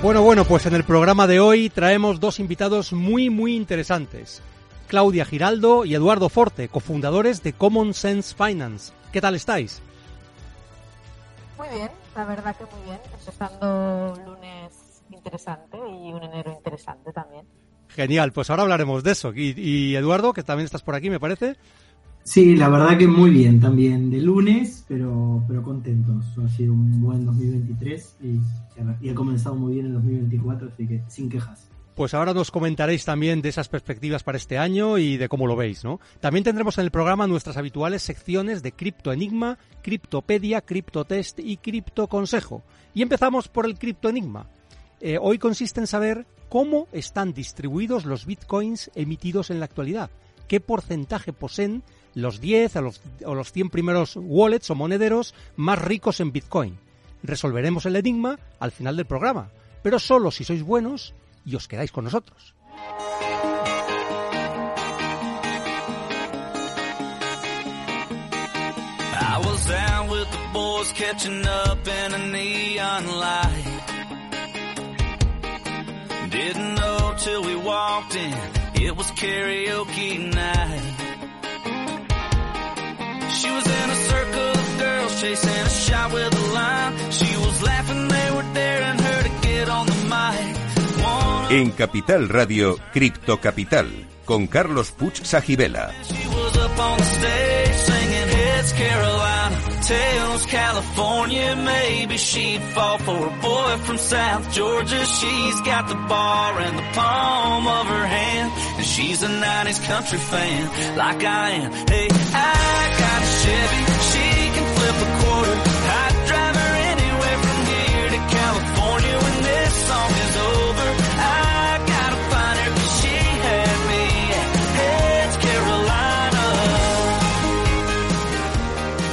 Bueno, bueno, pues en el programa de hoy traemos dos invitados muy, muy interesantes. Claudia Giraldo y Eduardo Forte, cofundadores de Common Sense Finance. ¿Qué tal estáis? Muy bien, la verdad que muy bien. Empezando lunes interesante y un enero interesante también. Genial, pues ahora hablaremos de eso. Y, y Eduardo, que también estás por aquí, me parece. Sí, la verdad que muy bien también de lunes, pero, pero contentos. Ha sido un buen 2023 y, y ha comenzado muy bien el 2024, así que sin quejas. Pues ahora nos comentaréis también de esas perspectivas para este año y de cómo lo veis, ¿no? También tendremos en el programa nuestras habituales secciones de Cripto Enigma, Criptopedia, Criptotest y Cripto Consejo. Y empezamos por el Cripto Enigma. Eh, hoy consiste en saber cómo están distribuidos los bitcoins emitidos en la actualidad, qué porcentaje poseen los 10 o los, o los 100 primeros wallets o monederos más ricos en bitcoin. Resolveremos el enigma al final del programa, pero solo si sois buenos y os quedáis con nosotros. She was in a circle of girls chasing a shot with a line. She was laughing, they were daring her to get on the mic. One En Capital Radio, Cripto Capital, con Carlos Puch Sajibela. She was up on the stage singing Heads Carolina, Tails California. Maybe she'd fall for a boy from South Georgia. She's got the bar in the palm of her hand, she's a 90s country fan like I am. Hey, I got a Chevy, she can flip a quarter. I'd drive her anywhere from here to California when this song is over.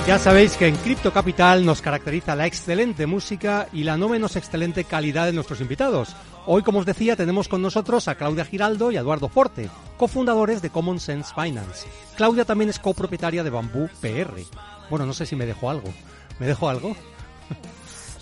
Ya sabéis que en Crypto Capital nos caracteriza la excelente música y la no menos excelente calidad de nuestros invitados. Hoy, como os decía, tenemos con nosotros a Claudia Giraldo y a Eduardo Forte, cofundadores de Common Sense Finance. Claudia también es copropietaria de Bambú PR. Bueno, no sé si me dejo algo. ¿Me dejo algo?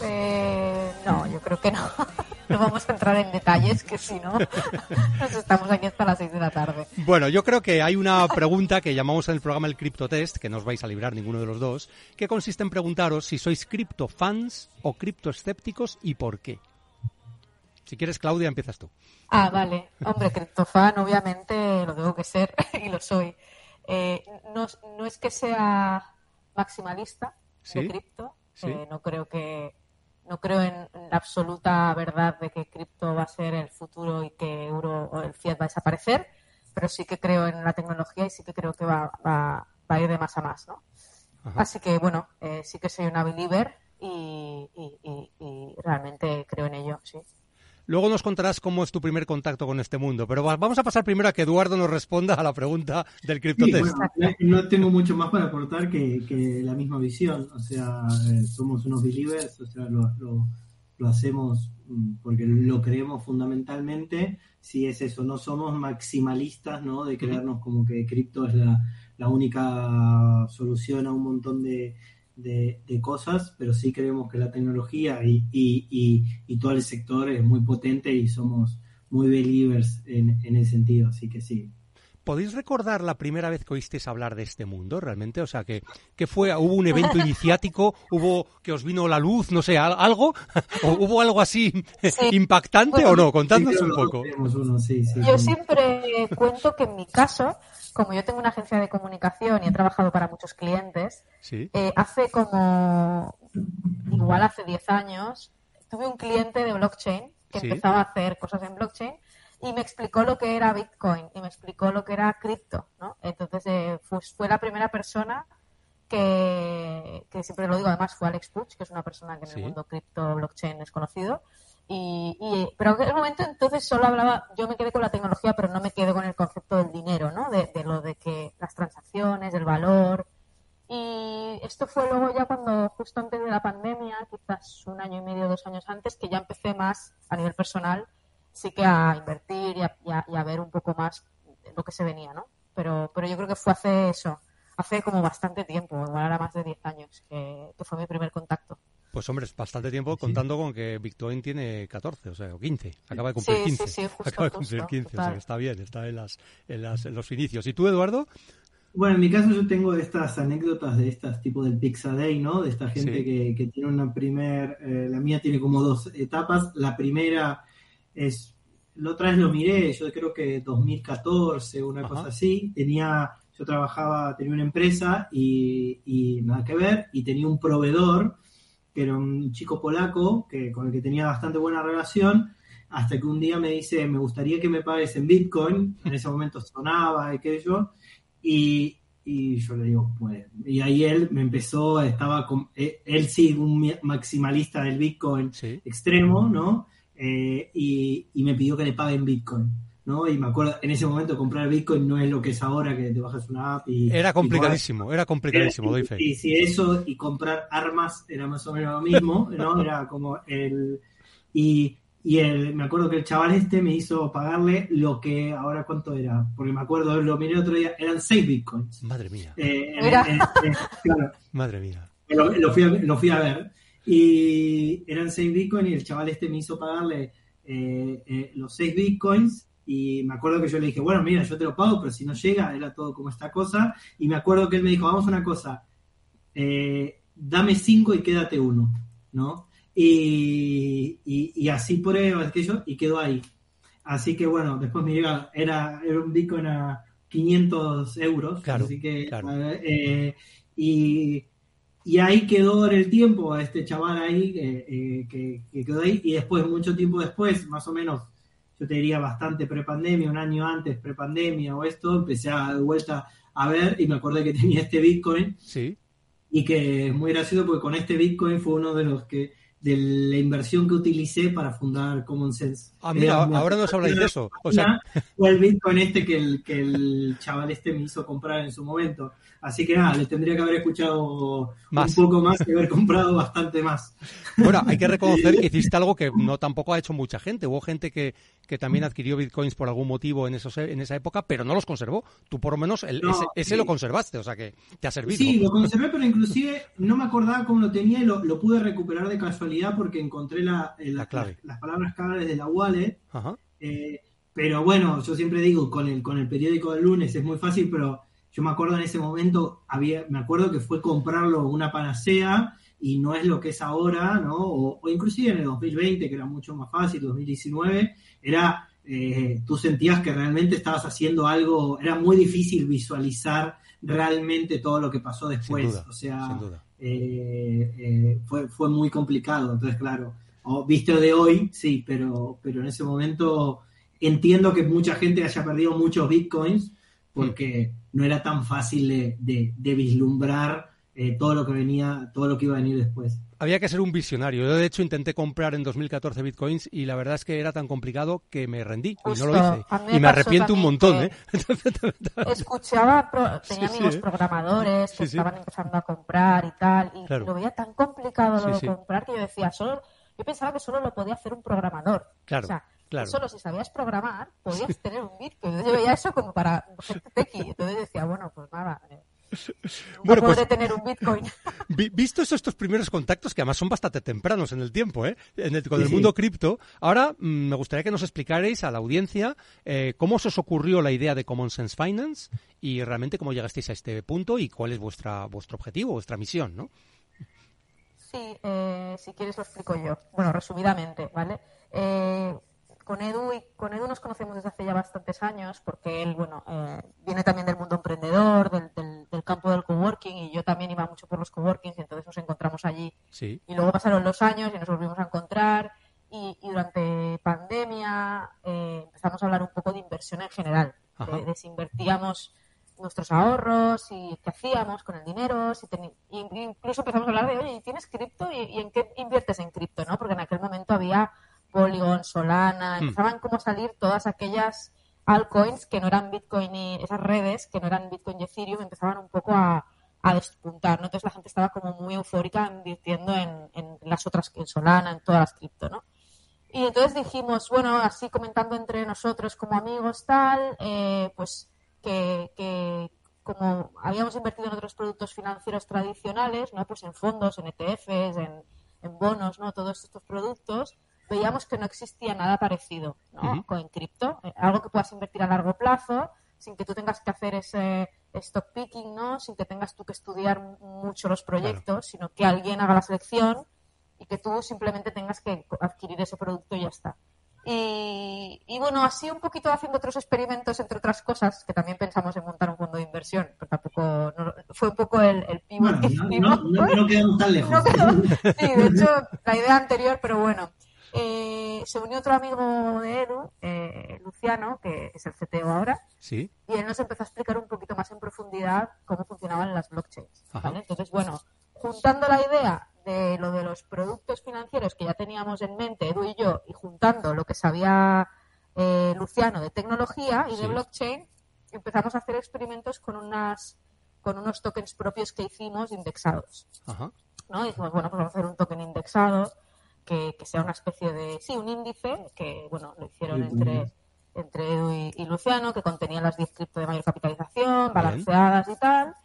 Eh, no, yo creo que no. No vamos a entrar en detalles, que si no, nos estamos aquí hasta las 6 de la tarde. Bueno, yo creo que hay una pregunta que llamamos en el programa el Crypto Test, que no os vais a librar ninguno de los dos, que consiste en preguntaros si sois cripto fans o cripto escépticos y por qué. Si quieres, Claudia, empiezas tú. Ah, vale. Hombre, criptofan, obviamente lo tengo que ser y lo soy. Eh, no, no es que sea maximalista Sí, de cripto. sí. eh, no creo que no creo en la absoluta verdad de que cripto va a ser el futuro y que euro o el fiat va a desaparecer, pero sí que creo en la tecnología y sí que creo que va, va, va a ir de más a más, ¿no? Ajá. Así que bueno, eh, sí que soy una believer y, y- y- y realmente creo en ello, sí. Luego nos contarás cómo es tu primer contacto con este mundo, pero va- vamos a pasar primero a que Eduardo nos responda a la pregunta del Crypto Sí, bueno, no- no tengo mucho más para aportar que, que la misma visión. O sea, eh, somos unos believers, o sea, lo, lo- lo hacemos mm, porque lo creemos fundamentalmente. Si es eso, no somos maximalistas, ¿no? De creernos como que cripto es la, la única solución a un montón de, de- de cosas, pero sí creemos que la tecnología y, y- y- y todo el sector es muy potente y somos muy believers en, en ese sentido. Así que sí, ¿Podéis recordar la primera vez que oísteis hablar de este mundo realmente? O sea, que, que fue, hubo un evento iniciático, hubo que os vino la luz, no sé, al- algo, o hubo algo así impactante o no? Contadnos Sí, un poco. tenemos uno, sí, sí, Yo sí. siempre cuento que en mi caso, como yo tengo una agencia de comunicación y he trabajado para muchos clientes, Sí. eh, hace como, igual hace 10 años, tuve un cliente de blockchain que Sí. empezaba a hacer cosas en blockchain y me explicó lo que era Bitcoin y me explicó lo que era cripto, ¿no? Entonces, eh, pues fue la primera persona que, que siempre lo digo, además fue Alex Puch, que es una persona que en Sí. el mundo cripto, blockchain es conocido. Y, y- pero en el momento entonces solo hablaba, yo me quedé con la tecnología, pero no me quedé con el concepto del dinero, ¿no? De, de lo de que las transacciones, del valor. Y esto fue luego ya cuando, justo antes de la pandemia, quizás un año y medio, dos años antes, que ya empecé más a nivel personal, sí que a invertir y a, y a- y a ver un poco más lo que se venía, ¿no? Pero, pero yo creo que fue hace eso, hace como bastante tiempo, igual ahora más de 10 años, que, que fue mi primer contacto. Pues hombre, es bastante tiempo contando con que Bitcoin tiene 14, o sea, o 15. Acaba de cumplir Sí, 15. sí, sí, justo, Acaba de cumplir justo, 15, o sea, total. que está bien, está en, las, en, las, en los inicios. ¿Y tú, Eduardo? Bueno, en mi caso yo tengo estas anécdotas de estas tipo del Pixaday, ¿no? De esta gente Sí. que, que tiene una primer, eh, la mía tiene como dos etapas. La primera es, la otra vez lo miré, yo creo que 2014, una Ajá. cosa así. Tenía, yo trabajaba, tenía una empresa y, y nada que ver, y tenía un proveedor que era un chico polaco que, con el que tenía bastante buena relación, hasta que un día me dice, me gustaría que me pagues en Bitcoin, en ese momento sonaba aquello, y, y yo le digo, pues, y ahí él me empezó, estaba con, eh, él sí, un maximalista del Bitcoin Sí. extremo, ¿no? Eh, y, y me pidió que le pague en Bitcoin, ¿no? Y me acuerdo, en ese momento comprar Bitcoin no es lo que es ahora, que te bajas una app y... Era y complicadísimo, era complicadísimo, doy fe. y si eso y comprar armas era más o menos lo mismo, ¿no? Era como el... Y, y el, me acuerdo que el chaval este me hizo pagarle lo que ahora cuánto era, porque me acuerdo, lo miré otro día, eran 6 bitcoins. Madre mía, Eh, en- Mira. en- en- claro, madre mía. lo, lo fui a, lo fui a ver. Y eran 6 bitcoins y el chaval este me hizo pagarle eh, eh, los 6 bitcoins. Y me acuerdo que yo le dije, bueno, mira, yo te lo pago, pero si no llega, era todo como esta cosa. Y me acuerdo que él me dijo, vamos a una cosa, eh, dame 5 y quédate uno, ¿no? Y, y, y así prueba aquello y quedó ahí. Así que bueno, después me llega, era, era un bitcoin a 500 euros. Claro, así que, claro. eh, y, y ahí quedó en el tiempo este chaval ahí, eh, eh, que, que quedó ahí, y después, mucho tiempo después, más o menos, yo te diría bastante prepandemia, un año antes prepandemia o esto, empecé a de vuelta a ver y me acordé que tenía este Bitcoin Sí, y que es muy gracioso porque con este Bitcoin fue uno de los que de la inversión que utilicé para fundar Common Sense. Ah, mira, Era ahora nos habláis de eso. O sea, fue el Bitcoin este que el, que el chaval este me hizo comprar en su momento. Así que nada, le tendría que haber escuchado Más. un poco más y haber comprado bastante más. Bueno, hay que reconocer que hiciste algo que no tampoco ha hecho mucha gente. Hubo gente que, que también adquirió bitcoins por algún motivo en, esos, en esa época, pero no los conservó. Tú por lo menos el- No, ese, ese sí. lo conservaste, o sea que te ha servido. Sí, lo conservé, pero inclusive no me acordaba cómo lo tenía y lo, lo pude recuperar de casualidad porque encontré la, eh, La clave. las, las palabras claves de la wallet. Ajá. Eh, pero bueno, yo siempre digo, con el, con el periódico del lunes es muy fácil, pero yo me acuerdo en ese momento, había, me acuerdo que fue comprarlo una panacea y no es lo que es ahora, ¿no? O, o inclusive en el 2020, que era mucho más fácil, 2019, era, eh, tú sentías que realmente estabas haciendo algo, era muy difícil visualizar realmente todo lo que pasó después. duda, o sea, eh, eh, fue, fue muy complicado. Entonces, claro, o visto de hoy, sí, pero, pero en ese momento entiendo que mucha gente haya perdido muchos bitcoins porque no era tan fácil de, de- de vislumbrar eh, todo lo que venía, todo lo que iba a venir después. Había que ser un visionario. Yo, de hecho, intenté comprar en 2014 bitcoins y la verdad es que era tan complicado que me rendí y no lo hice. Me Y me arrepiento un montón, ¿eh? Escuchaba, pro- tenía Sí, amigos ¿eh? programadores que Sí, estaban empezando a comprar y tal, y Claro. lo veía tan complicado de sí. comprar que yo decía, solo, yo pensaba que solo lo podía hacer un programador. Claro, o sea, claro. solo si sabías programar podías tener un Bitcoin. Entonces yo veía eso como para gente tequi. Entonces decía, bueno, pues nada, eh, no Bueno, pues- tener un Bitcoin. Vi- Vistos estos primeros contactos, que además son bastante tempranos en el tiempo, ¿eh? En el- con Sí, el sí. mundo cripto, ahora mm, me gustaría que nos explicarais a la audiencia eh, cómo se os ocurrió la idea de Common Sense Finance y realmente cómo llegasteis a este punto y cuál es vuestra vuestro objetivo, vuestra misión, ¿no? Sí, eh, si quieres lo explico yo. Bueno, resumidamente, ¿vale? Con Edu y con Edu nos conocemos desde hace ya bastantes años porque él, bueno, eh, viene también del mundo emprendedor, del, del- del campo del coworking y yo también iba mucho por los coworkings y entonces nos encontramos allí Sí. y luego pasaron los años y nos volvimos a encontrar y, y durante pandemia eh, empezamos a hablar un poco de inversión en general. De, de si invertíamos nuestros ahorros y qué hacíamos con el dinero, si incluso empezamos a hablar de, oye, ¿y ¿tienes cripto? ¿Y, y en qué inviertes en cripto? ¿no? Porque en aquel momento había Polygon, Solana, Hmm. empezaban como a salir todas aquellas altcoins que no eran Bitcoin y esas redes que no eran Bitcoin y Ethereum empezaban un poco a, a despuntar, ¿no? Entonces la gente estaba como muy eufórica invirtiendo en, en las otras, en Solana, en todas las cripto, ¿no? Y entonces dijimos, bueno, así comentando entre nosotros como amigos tal, eh, pues que, que como habíamos invertido en otros productos financieros tradicionales, ¿no? Pues en fondos, en ETFs, en, en bonos, ¿no? Todos estos productos, veíamos que no existía nada parecido, ¿no? Con cripto, eh, algo que puedas invertir a largo plazo, sin que tú tengas que hacer ese stock picking, ¿no? Sin que tengas tú que estudiar mucho los proyectos, sino que alguien haga la selección y que tú simplemente tengas que adquirir ese producto y ya está. Y, y bueno, así un poquito haciendo otros experimentos, entre otras cosas, que también pensamos en montar un fondo de inversión, pero tampoco no- fue un poco el, el pivot Bueno, que no, no, no- quedamos tan lejos. Sí, de hecho, la idea anterior, pero bueno. Eh, se unió otro amigo de Edu, eh, Luciano, que es el CTO ahora, Sí. y él nos empezó a explicar un poquito más en profundidad cómo funcionaban las blockchains. Entonces, bueno, juntando la idea de lo de los productos financieros que ya teníamos en mente, Edu y yo, y juntando lo que sabía eh, Luciano de tecnología y Sí. de blockchain, empezamos a hacer experimentos con unas con unos tokens propios que hicimos indexados. Ajá. ¿no? Y dijimos, bueno, pues vamos a hacer un token indexado que, que sea una especie de, sí, un índice, que, bueno, lo hicieron entre, entre Edu y, y Luciano, que contenía las 10 cripto de mayor capitalización, balanceadas y tal.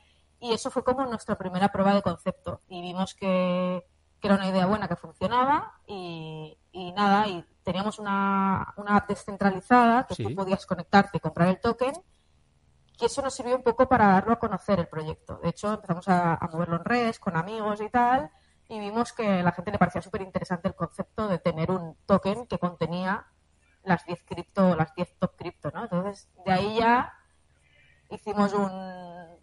Y eso fue como nuestra primera prueba de concepto. Y vimos que, que era una idea buena, que funcionaba. Y, y nada, y teníamos una, una app descentralizada que Sí. tú podías conectarte y comprar el token. Y eso nos sirvió un poco para darlo a conocer el proyecto. De hecho, empezamos a, a moverlo en redes con amigos y tal, y vimos que a la gente le parecía súper interesante el concepto de tener un token que contenía las 10 cripto, las 10 top cripto, ¿no? Entonces, de ahí ya hicimos un-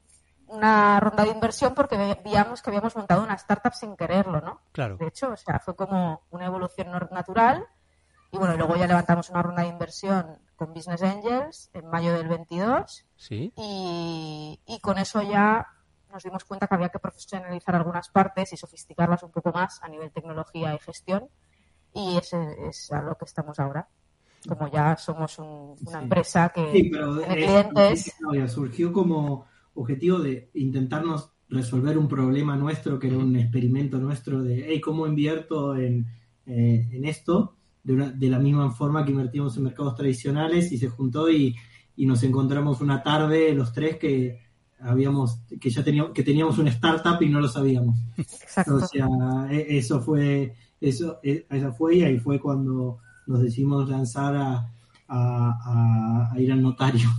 una ronda de inversión porque ve- veíamos que habíamos montado una startup sin quererlo, ¿no? Claro. De hecho, o sea, fue como una evolución natural. Y bueno, luego ya levantamos una ronda de inversión con Business Angels en mayo del 22 Sí. y, y con eso ya nos dimos cuenta que había que profesionalizar algunas partes y sofisticarlas un poco más a nivel tecnología y gestión y ese es a lo que estamos ahora. Como ya somos un- una Sí. empresa que Sí, pero tiene es- clientes. Surgió como objetivo de intentarnos resolver un problema nuestro, que era un experimento nuestro de, hey, ¿cómo invierto en, eh, en esto? De, una- de la misma forma que invertimos en mercados tradicionales y se juntó y, y nos encontramos una tarde los tres que habíamos que ya teníamos que teníamos una startup y no lo sabíamos Exacto. o sea e- eso fue eso e- esa fue y ahí fue cuando nos decidimos lanzar a, a- a- a ir al notario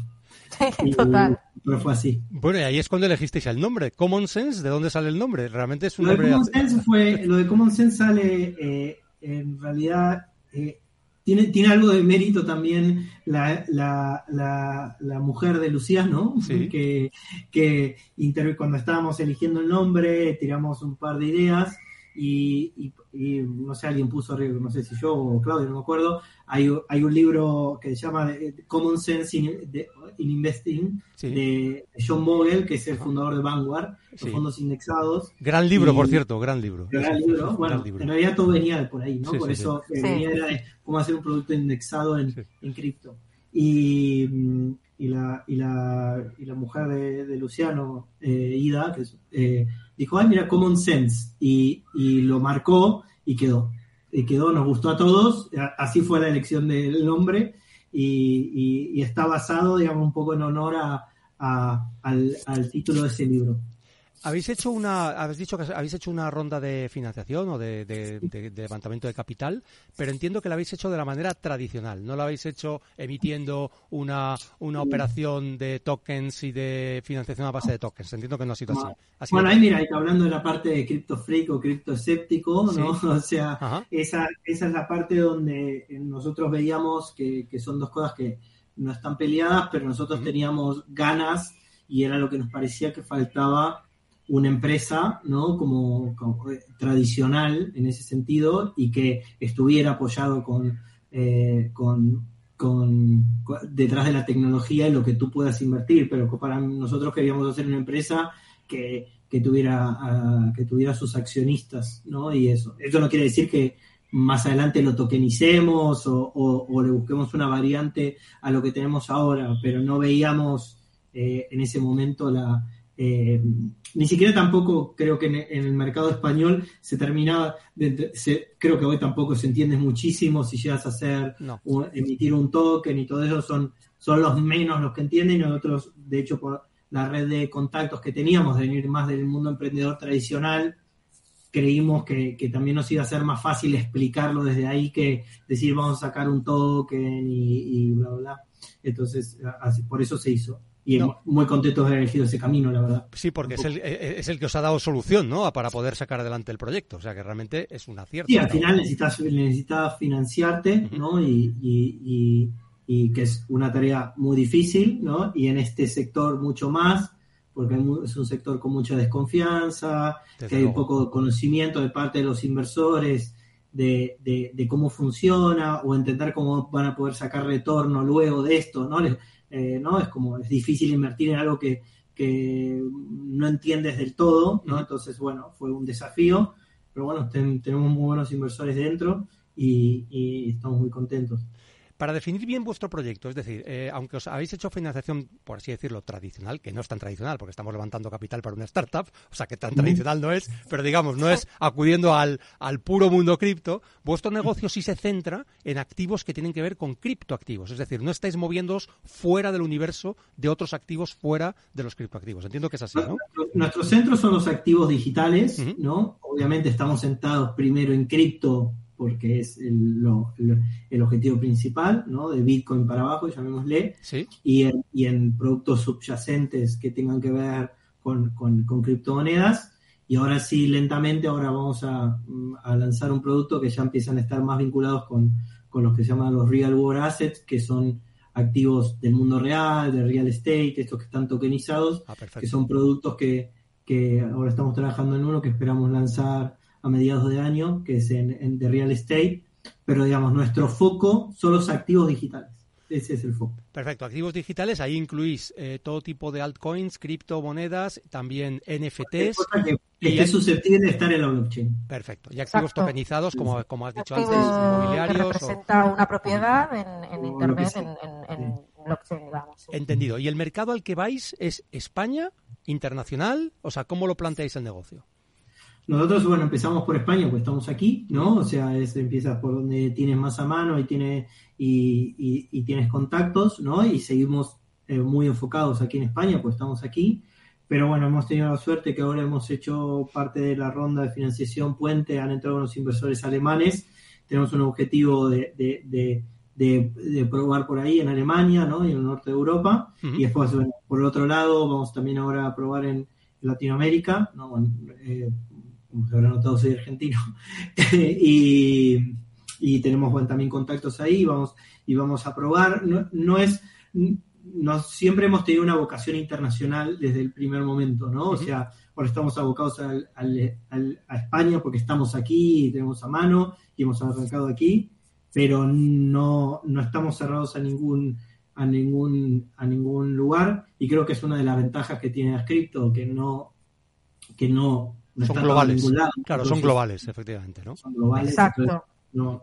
Y- Total. pero fue así Bueno, y ahí es cuando elegisteis el nombre. Common Sense, ¿de dónde sale el nombre? Realmente es un lo de nombre... Common Sense fue lo de Common Sense sale eh, en realidad eh, tiene, tiene algo de mérito también la, la, la, la mujer de Luciano, Sí. que, que inter- cuando estábamos eligiendo el nombre tiramos un par de ideas y, y- y, no sé, alguien puso arriba, no sé si yo o Claudio, no me acuerdo, hay, hay un libro que se llama eh, Common Sense in, de- in Investing Sí. de John Bogle, que es el fundador de Vanguard, los Sí. fondos indexados. Gran libro, Y- por cierto, gran libro. Gran libro. Bueno, gran libro. en realidad todo venía de por ahí, ¿no? Sí, por sí, eso eh, sí. venía de cómo hacer un producto indexado en, Sí. en cripto. Y, mm, y, la, y, la, y la mujer de, de Luciano, eh, Ida, que es, eh, dijo, ay, mira, Common Sense. Y, y lo marcó y quedó. Y quedó, nos gustó a todos. Así fue la elección del nombre. Y, y- y está basado, digamos, un poco en honor a, a- al, al título de ese libro. Habéis hecho una, habéis dicho que habéis hecho una ronda de financiación o de, de- de- de levantamiento de capital, pero entiendo que la habéis hecho de la manera tradicional. No la habéis hecho emitiendo una, una operación de tokens y de financiación a base de tokens. Entiendo que no ha sido así. Sido- Bueno, ahí mira, hablando de la parte de cripto freak o cripto escéptico, ¿no? Sí. O sea, Ajá. esa, esa es la parte donde nosotros veíamos que, que son dos cosas que no están peleadas, pero nosotros teníamos ganas y era lo que nos parecía que faltaba una empresa, ¿no? Como, eh, tradicional en ese sentido y que estuviera apoyado con, eh, con con, detrás de la tecnología y lo que tú puedas invertir, pero para nosotros queríamos hacer una empresa que, que tuviera que tuviera sus accionistas, ¿no? Y eso. Eso no quiere decir que más adelante lo tokenicemos o, o, le busquemos una variante a lo que tenemos ahora, pero no veíamos eh, en ese momento la, eh, ni siquiera tampoco creo que en, el mercado español se terminaba, creo que hoy tampoco se entiende muchísimo si llegas a hacer, emitir un token y todo eso, son, son los menos los que entienden. Y nosotros, de hecho, por la red de contactos que teníamos, de venir más del mundo emprendedor tradicional, creímos que, también nos iba a ser más fácil explicarlo desde ahí que decir vamos a sacar un token y, y bla, bla. Entonces, así, por eso se hizo y muy contentos de haber elegido ese camino, la verdad. Sí, porque es el, eh, es el que os ha dado solución, ¿no? Para poder sacar adelante el proyecto. O sea, que realmente es un acierto. Sí, al final necesitas, necesitas financiarte, ¿no? Y, y, y, que es una tarea muy difícil, ¿no? Y en este sector mucho más, porque es un sector con mucha desconfianza, que hay un poco de conocimiento de parte de los inversores. De, de, de, cómo funciona o entender cómo van a poder sacar retorno luego de esto, ¿no? Eh, ¿no? Es como, es difícil invertir en algo que, no entiendes del todo, ¿no? Entonces, bueno, fue un desafío, pero bueno, tenemos muy buenos inversores dentro y estamos muy contentos. Para definir bien vuestro proyecto, es decir, eh, aunque os habéis hecho financiación, por así decirlo, tradicional, que no es tan tradicional porque estamos levantando capital para una startup, o sea que tan tradicional no es, pero digamos, no es acudiendo al, al puro mundo cripto, vuestro negocio sí se centra en activos que tienen que ver con criptoactivos, es decir, no estáis moviéndoos fuera del universo de otros activos fuera de los criptoactivos. Entiendo que es así, ¿no? Nuestros centros son los activos digitales, ¿no? Obviamente estamos sentados primero en cripto porque es el, el, objetivo principal, ¿no? De Bitcoin para abajo, llamémosle, y, en, y en productos subyacentes que tengan que ver con, con, criptomonedas. Y ahora sí, lentamente, ahora vamos a, a, lanzar un producto que ya empiezan a estar más vinculados con, con los que se llaman los real world assets, que son activos del mundo real, de real estate, estos que están tokenizados, ah, que son productos que, que ahora estamos trabajando en uno que esperamos lanzar a mediados de año, que es en, de real estate, pero digamos, nuestro foco son los activos digitales. Ese es el foco. Perfecto, activos digitales, ahí incluís eh, todo tipo de altcoins, criptomonedas, también NFTs. Que, y es susceptible de estar en la blockchain. Perfecto, y activos tokenizados, como, como has dicho antes, inmobiliarios. Que representa una propiedad en, Internet, en, blockchain, digamos. Entendido. ¿Y el mercado al que vais es España, internacional? O sea, ¿cómo lo planteáis el negocio? Nosotros, bueno, empezamos por España, pues estamos aquí, ¿no? O sea, es, empiezas por donde tienes más a mano y, tiene, y, y, tienes contactos, ¿no? Y seguimos eh, muy enfocados aquí en España, pues estamos aquí. Pero bueno, hemos tenido la suerte que ahora hemos hecho parte de la ronda de financiación Puente, han entrado unos inversores alemanes. Tenemos un objetivo de, de, de, probar por ahí en Alemania, ¿no? Y en el norte de Europa. Y después, bueno, por el otro lado, vamos también ahora a probar en Latinoamérica, ¿no? Bueno, eh, como se habrá notado, soy argentino, y, y, tenemos bueno, también contactos ahí, vamos, y vamos a probar. No, no es, no, siempre hemos tenido una vocación internacional desde el primer momento, ¿no? O sea, ahora estamos abocados al, al, a España porque estamos aquí y tenemos a mano y hemos arrancado aquí, pero no, no estamos cerrados a ningún a ningún a ningún lugar y creo que es una de las ventajas que tiene Ascripto que no que no son globales. Claro, son globales, efectivamente, ¿no? Son globales. Exacto. no.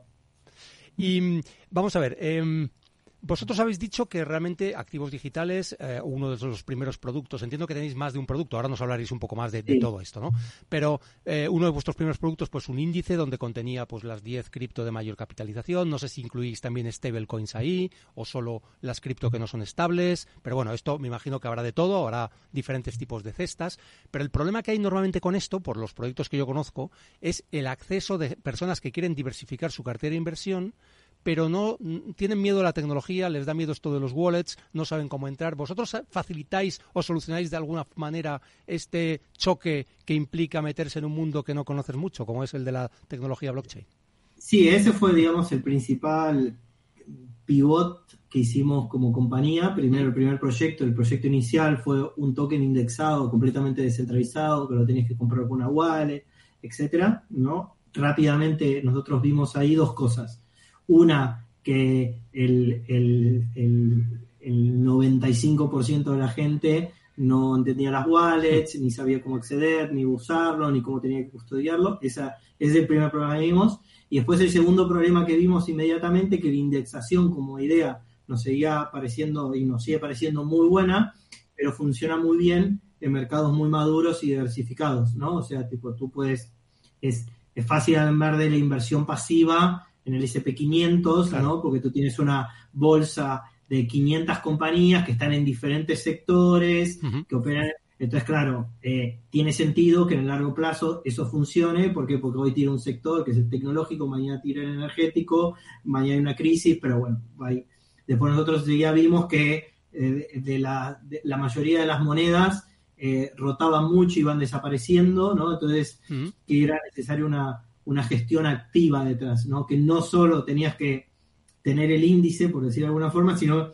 Y mm, vamos a ver, eh, vosotros habéis dicho que realmente activos digitales, eh, uno de los primeros productos, entiendo que tenéis más de un producto, ahora nos hablaréis un poco más de, todo esto, ¿no? Pero eh, uno de vuestros primeros productos, pues un índice donde contenía pues las 10 cripto de mayor capitalización, no sé si incluís también stablecoins ahí o solo las cripto que no son estables, pero bueno, esto me imagino que habrá de todo, habrá diferentes tipos de cestas, pero el problema que hay normalmente con esto, por los proyectos que yo conozco, es el acceso de personas que quieren diversificar su cartera de inversión pero no tienen miedo a la tecnología, les da miedo esto de los wallets, no saben cómo entrar. ¿Vosotros facilitáis o solucionáis de alguna manera este choque que implica meterse en un mundo que no conoces mucho, como es el de la tecnología blockchain? Sí, ese fue, digamos, el principal pivot que hicimos como compañía. Primero, el primer proyecto, el proyecto inicial fue un token indexado completamente descentralizado, que lo tenías que comprar con una wallet, etcétera, ¿no? Rápidamente nosotros vimos ahí dos cosas una, que el, el, el, el 95% de la gente no entendía las wallets, ni sabía cómo acceder, ni usarlo, ni cómo tenía que custodiarlo. Esa, ese es el primer problema que vimos. Y después el segundo problema que vimos inmediatamente, que la indexación como idea nos seguía pareciendo y nos sigue pareciendo muy buena, pero funciona muy bien en mercados muy maduros y diversificados, ¿no? O sea, tipo, tú puedes, es, es fácil hablar de la inversión pasiva en el SP500, Claro. ¿no? Porque tú tienes una bolsa de 500 compañías que están en diferentes sectores, que operan. Entonces, claro, eh, tiene sentido que en el largo plazo eso funcione. ¿Por qué? Porque hoy tira un sector que es el tecnológico, mañana tira el energético, mañana hay una crisis, pero bueno, después nosotros ya vimos que eh, de, la, de la mayoría de las monedas eh, rotaban mucho y van desapareciendo, ¿no? Entonces, que era necesaria una, una gestión activa detrás, ¿no? Que no solo tenías que tener el índice, por decir de alguna forma, sino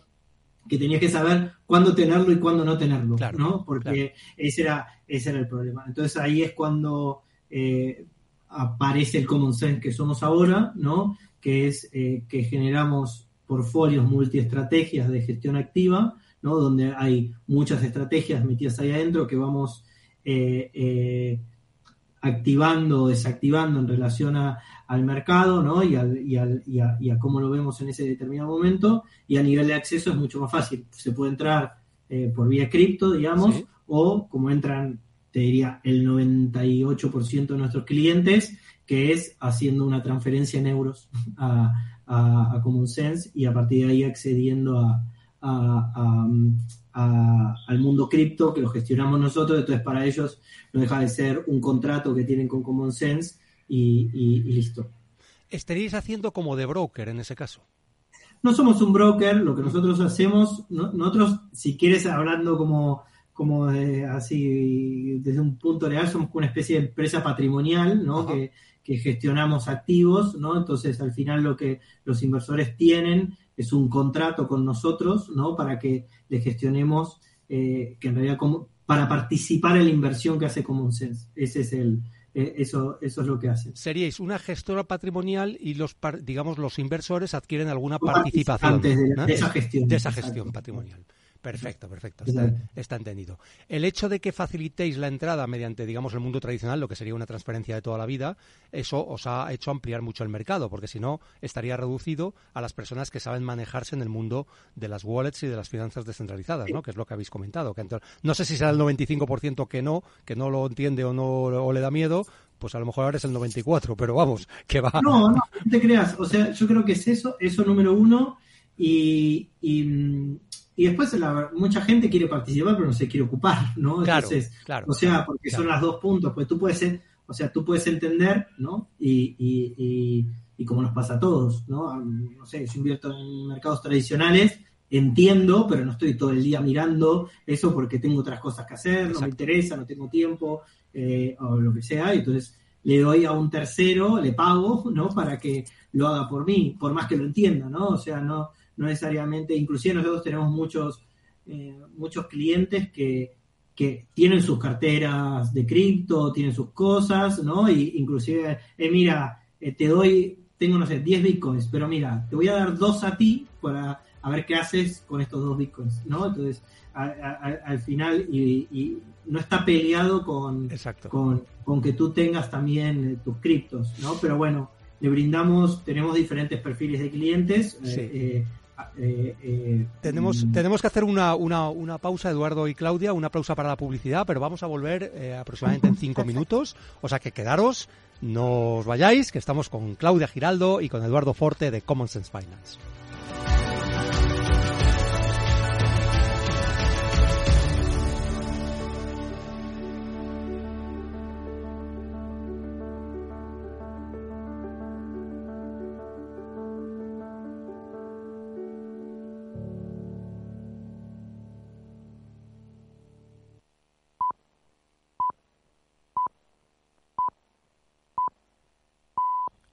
que tenías que saber cuándo tenerlo y cuándo no tenerlo, Claro, ¿no? Porque ese, era, ese era el problema. Entonces ahí es cuando eh, aparece el common sense que somos ahora, ¿no? Que es eh, que generamos portfolios multiestrategias de gestión activa, ¿no? Donde hay muchas estrategias metidas ahí adentro que vamos eh, activando o desactivando en relación a- al mercado, ¿no? Y, al, y, al- y a, y a cómo lo vemos en ese determinado momento. Y a nivel de acceso es mucho más fácil. Se puede entrar eh, por vía cripto, digamos, Sí. o como entran, te diría, el 98% de nuestros clientes, que es haciendo una transferencia en euros a, a, a Common Sense y a partir de ahí accediendo a, a- a- al mundo cripto que lo gestionamos nosotros, entonces para ellos no deja de ser un contrato que tienen con Common Sense y, y- y listo. Estaríais haciendo como de broker en ese caso. No somos un broker, lo que nosotros hacemos, no- nosotros, si quieres, hablando como, como de- así, desde un punto real, somos una especie de empresa patrimonial, ¿no? Que, que gestionamos activos, ¿no? Entonces, al final, lo que los inversores tienen es un contrato con nosotros, ¿no? Para que le gestionemos, eh, que en realidad, como, para participar en la inversión que hace Common Sense. Ese es el, eh, eso, eso es lo que hacen. Seríais una gestora patrimonial y los, digamos, los inversores adquieren alguna participación de, ¿no? de esa gestión. de esa gestión patrimonial. Perfecto, perfecto. Está, entendido. El hecho de que facilitéis la entrada mediante, digamos, el mundo tradicional, lo que sería una transferencia de toda la vida, eso os ha hecho ampliar mucho el mercado, porque si no, estaría reducido a las personas que saben manejarse en el mundo de las wallets y de las finanzas descentralizadas, ¿no? Que es lo que habéis comentado. Que entonces- no sé si será el 95% que no, que no lo entiende o no o le da miedo, pues a lo mejor ahora es el 94%, pero vamos, que va. No, no, no te creas. O sea, yo creo que es eso, eso número uno. Y, y, y después la- mucha gente quiere participar, pero no se quiere ocupar, ¿no? Claro, Entonces, claro, o sea, porque claro. son las dos puntos. Pues tú puedes o sea, tú puedes entender, ¿no? Y, y, y, y como nos pasa a todos, ¿no? No sé, yo invierto en mercados tradicionales, entiendo, pero no estoy todo el día mirando eso porque tengo otras cosas que hacer, no me interesa, no tengo tiempo, eh, o lo que sea. Y entonces le doy a un tercero, le pago, ¿no? Para que lo haga por mí, por más que lo entienda, ¿no? O sea, no, no necesariamente, inclusive nosotros tenemos muchos, eh, muchos clientes que, que tienen sus carteras de cripto, tienen sus cosas, ¿no? Y inclusive, eh, mira, eh, te doy, tengo, no sé, 10 bitcoins, pero mira, te voy a dar dos a ti para a ver qué haces con estos dos bitcoins, ¿no? Entonces, a- a- a- al final, y, y no está peleado con, con, con que tú tengas también eh, tus criptos, ¿no? Pero bueno, le brindamos, tenemos diferentes perfiles de clientes. Sí. eh, eh, eh, Tenemos, mm, tenemos que hacer una, una, una pausa, Eduardo y Claudia, una pausa para la publicidad, pero vamos a volver eh, aproximadamente en cinco minutos. O sea que quedaros, no os vayáis, que estamos con Claudia Giraldo y con Eduardo Forte de Common Sense Finance.